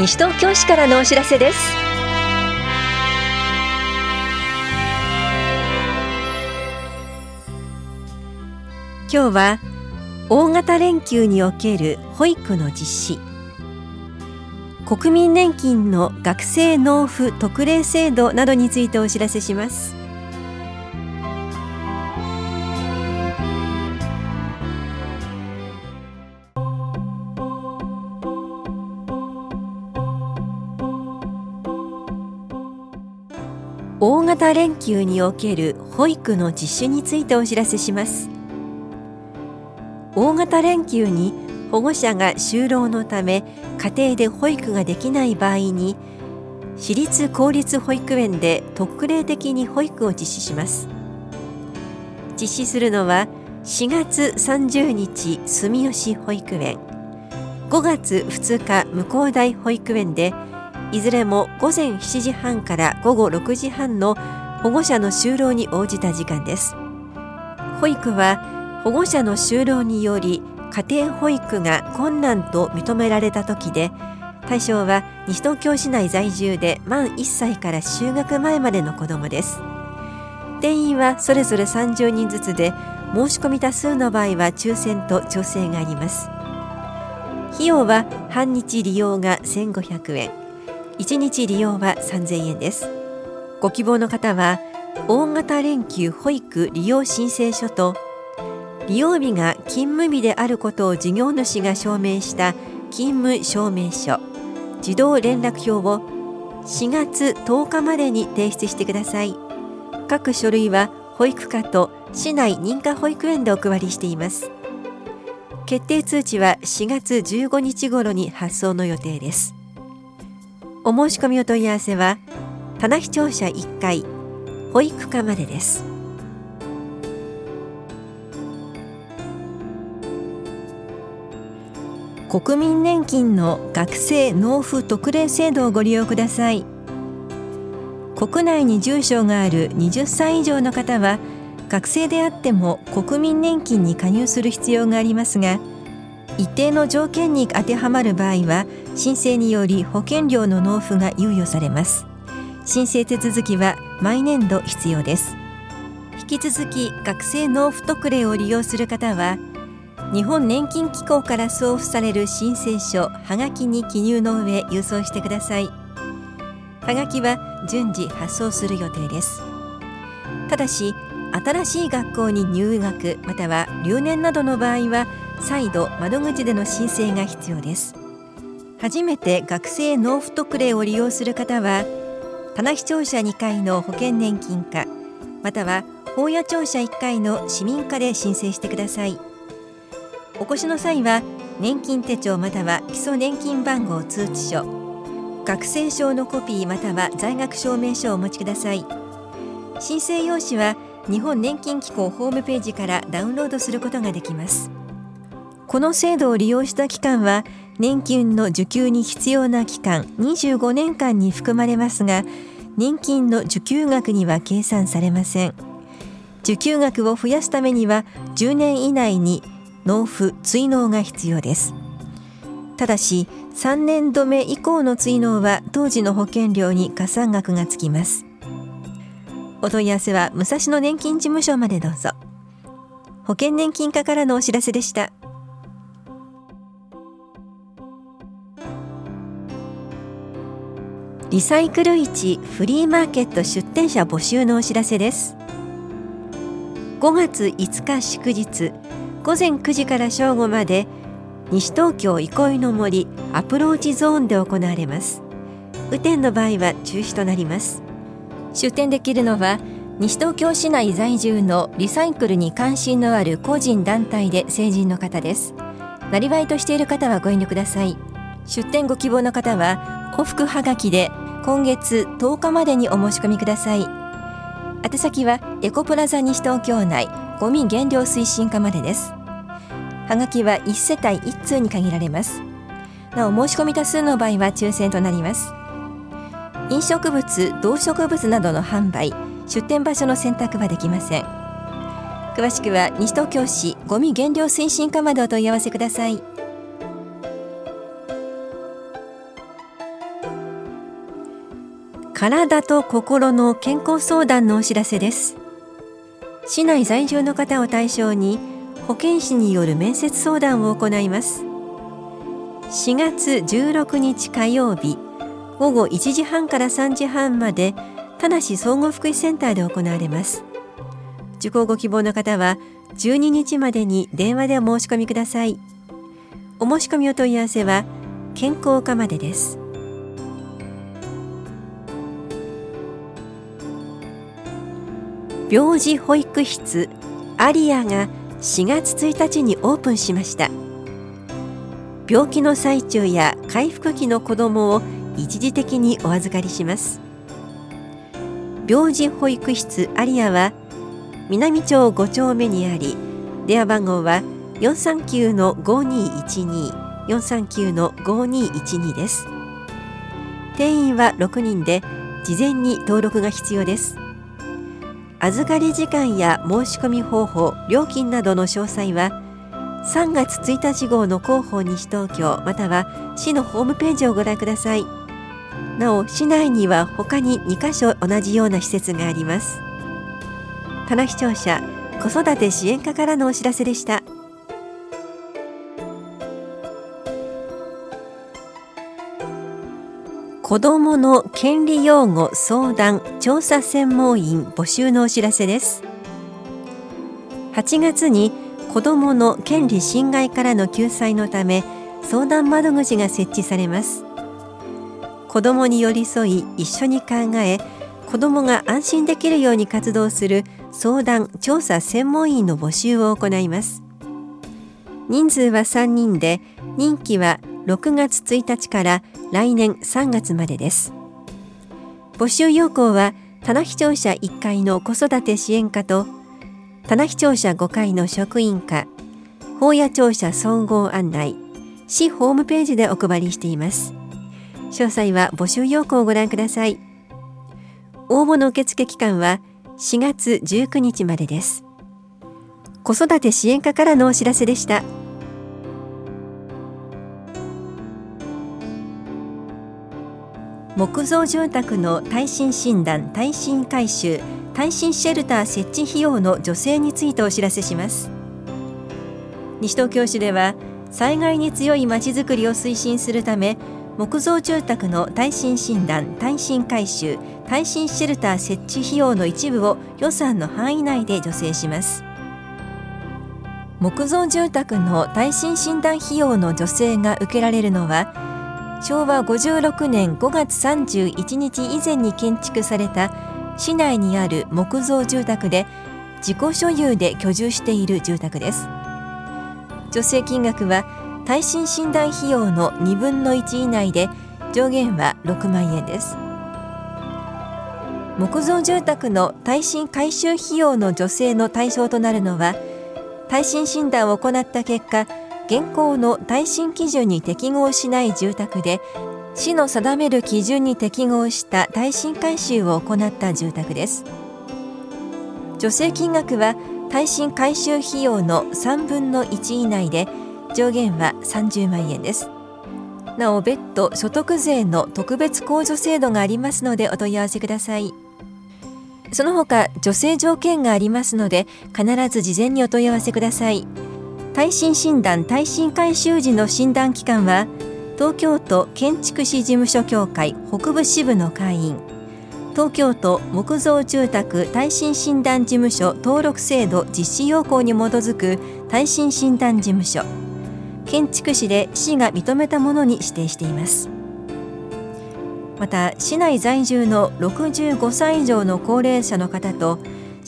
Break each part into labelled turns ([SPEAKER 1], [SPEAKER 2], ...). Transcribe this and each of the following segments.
[SPEAKER 1] 西東京市からのお知らせです。今日は大型連休における保育の実施。国民年金の学生納付特例制度などについてお知らせします。大型連休における保育の実施についてお知らせします。大型連休に保護者が就労のため家庭で保育ができない場合に私立公立保育園で特例的に保育を実施します。実施するのは4月30日住吉保育園5月2日向高台保育園でいずれも午前7時半から午後6時半の保護者の就労に応じた時間です。保育は保護者の就労により家庭保育が困難と認められた時で対象は西東京市内在住で満1歳から就学前までの子どもです。定員はそれぞれ30人ずつで申し込み多数の場合は抽選と調整があります。費用は半日利用が1500円。1日利用は3000円です。ご希望の方は大型連休保育利用申請書と利用日が勤務日であることを事業主が証明した勤務証明書児童連絡票を4月10日までに提出してください。各書類は保育課と市内認可保育園でお配りしています。決定通知は4月15日頃に発送の予定です。お申し込みお問い合わせは棚視聴者1階保育課までです。国民年金の学生納付特例制度をご利用ください。国内に住所がある20歳以上の方は学生であっても国民年金に加入する必要がありますが一定の条件に当てはまる場合は申請により保険料の納付が猶予されます。申請手続きは毎年度必要です。引き続き学生納付特例を利用する方は日本年金機構から送付される申請書はがきに記入の上郵送してください。はがきは順次発送する予定です。ただし新しい学校に入学または留年などの場合は再度窓口での申請が必要です。初めて学生納付特例を利用する方は棚視聴者2階の保険年金課または法屋庁舎1階の市民課で申請してください。お越しの際は年金手帳または基礎年金番号通知書学生証のコピーまたは在学証明書をお持ちください。申請用紙は日本年金機構ホームページからダウンロードすることができます。この制度を利用した期間は年金の受給に必要な期間25年間に含まれますが年金の受給額には計算されません。受給額を増やすためには10年以内に納付追納が必要です。ただし3年度目以降の追納は当時の保険料に加算額がつきます。お問い合わせは武蔵野年金事務所までどうぞ。保険年金課からのお知らせでした。リサイクル市フリーマーケット出店者募集のお知らせです。5月5日祝日午前9時から正午まで西東京憩いの森アプローチゾーンで行われます。雨天の場合は中止となります。出店できるのは西東京市内在住のリサイクルに関心のある個人団体で成人の方です。なりわいとしている方はご遠慮ください。出店ご希望の方は往復はがきで今月10日までにお申し込みください。宛先はエコプラザ西東京内ゴミ減量推進課までです。はがきは1世帯1通に限られます。なお申し込み多数の場合は抽選となります。飲食物動植物などの販売出店場所の選択はできません。詳しくは西東京市ゴミ減量推進課までお問い合わせください。体と心の健康相談のお知らせです。市内在住の方を対象に保健師による面接相談を行います。4月16日火曜日午後1時半から3時半まで田梨総合福祉センターで行われます。受講ご希望の方は12日までに電話でお申し込みください。お申し込みお問い合わせは健康課までです。病児保育室アリアが4月1日にオープンしました。病気の最中や回復期の子どもを一時的にお預かりします。病児保育室アリアは南町5丁目にあり電話番号は439の5212 439の5212です。定員は6人で事前に登録が必要です。預かり時間や申し込み方法料金などの詳細は3月1日号の広報西東京または市のホームページをご覧ください。なお市内には他に2カ所同じような施設があります。棚視聴者子育て支援課からのお知らせでした。子どもの権利擁護相談調査専門員募集のお知らせです。8月に子どもの権利侵害からの救済のため相談窓口が設置されます。子どもに寄り添い一緒に考え子どもが安心できるように活動する相談調査専門員の募集を行います。人数は3人で任期は6月1日から来年3月までです。募集要項は棚視聴者1階の子育て支援課と棚視聴者5階の職員課法屋庁舎総合案内市ホームページでお配りしています。詳細は募集要項をご覧ください。応募の受付期間は4月19日までです。子育て支援課からのお知らせでした。木造住宅の耐震診断耐震改修耐震シェルター設置費用の助成についてお知らせします。西東京市では災害に強いまちづくりを推進するため木造住宅の耐震診断耐震改修耐震シェルター設置費用の一部を予算の範囲内で助成します。木造住宅の耐震診断費用の助成が受けられるのは昭和56年5月31日以前に建築された市内にある木造住宅で自己所有で居住している住宅です。助成金額は耐震診断費用の2分の1以内で上限は6万円です。木造住宅の耐震改修費用の助成の対象となるのは耐震診断を行った結果現行の耐震基準に適合しない住宅で市の定める基準に適合した耐震改修を行った住宅です。助成金額は耐震改修費用の3分の1以内で上限は30万円です。なお別途所得税の特別控除制度がありますのでお問い合わせください。その他助成条件がありますので必ず事前にお問い合わせください。耐震診断耐震改修時の診断機関は東京都建築士事務所協会北部支部の会員。東京都木造住宅耐震診断事務所登録制度実施要項に基づく耐震診断事務所。建築士で市が認めたものに指定しています。また市内在住の65歳以上の高齢者の方と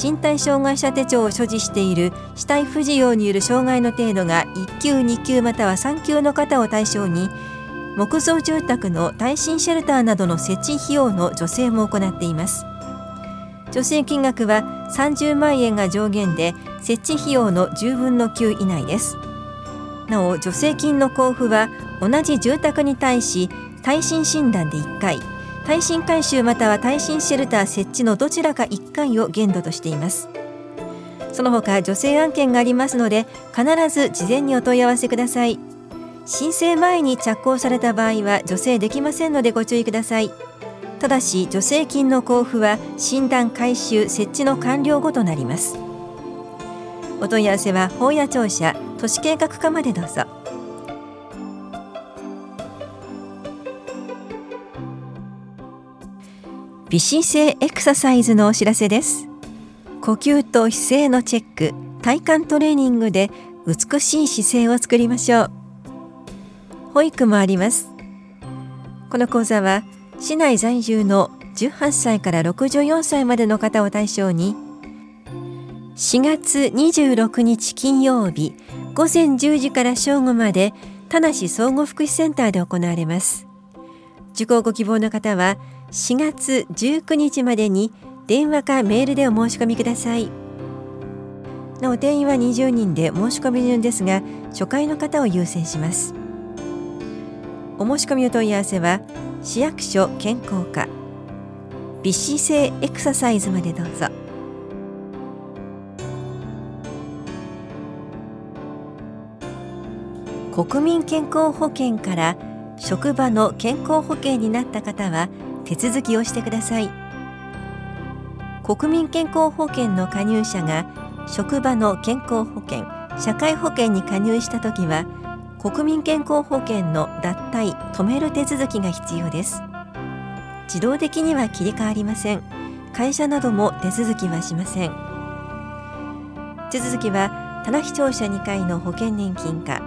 [SPEAKER 1] 身体障害者手帳を所持している死体不自由による障害の程度が1級2級または3級の方を対象に木造住宅の耐震シェルターなどの設置費用の助成も行っています。助成金額は30万円が上限で設置費用の10分の9以内です。なお助成金の交付は同じ住宅に対し耐震診断で1回。耐震改修または耐震シェルター設置のどちらか1回を限度としています。その他助成案件がありますので必ず事前にお問い合わせください。申請前に着工された場合は助成できませんのでご注意ください。ただし助成金の交付は診断回収設置の完了後となります。お問い合わせは法屋庁舎都市計画課までどうぞ。微姿勢エクササイズのお知らせです。呼吸と姿勢のチェック体幹トレーニングで美しい姿勢を作りましょう。保育もあります。この講座は市内在住の18歳から64歳までの方を対象に4月26日金曜日午前10時から正午まで田無総合福祉センターで行われます。受講ご希望の方は4月19日までに電話かメールでお申し込みください。なお定員は20人で申し込み順ですが初回の方を優先します。お申し込みお問い合わせは市役所健康課美姿勢エクササイズまでどうぞ。国民健康保険から職場の健康保険になった方は手続きをしてください。国民健康保険の加入者が職場の健康保険社会保険に加入した時は国民健康保険の脱退止める手続きが必要です。自動的には切り替わりません。会社なども手続きはしません。手続きは田中庁舎2階の保険年金課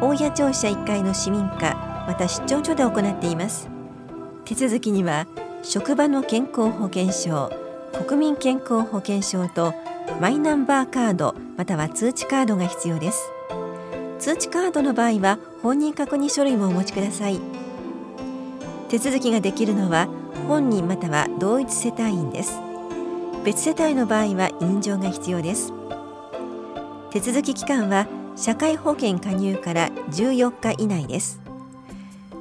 [SPEAKER 1] 大谷庁舎1階の市民課また出張所で行っています。手続きには職場の健康保険証国民健康保険証とマイナンバーカードまたは通知カードが必要です。通知カードの場合は本人確認書類もお持ちください。手続きができるのは本人または同一世帯員です。別世帯の場合は印状が必要です。手続き期間は社会保険加入から14日以内です。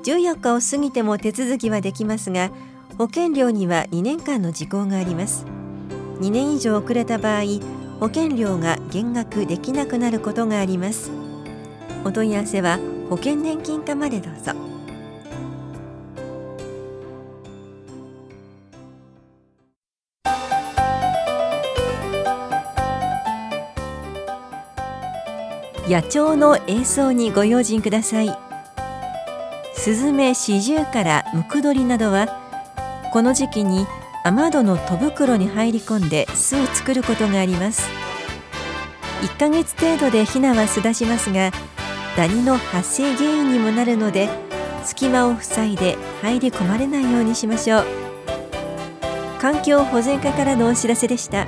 [SPEAKER 1] 14日を過ぎても手続きはできますが保険料には2年間の時効があります。2年以上遅れた場合保険料が減額できなくなることがあります。お問い合わせは保険年金課までどうぞ。野鳥の映像にご用心ください。スズメシジュウカラムクドリなどはこの時期に雨戸の戸袋に入り込んで巣を作ることがあります1ヶ月程度でヒナは巣立ちますがダニの発生原因にもなるので隙間を塞いで入り込まれないようにしましょう環境保全課からのお知らせでした。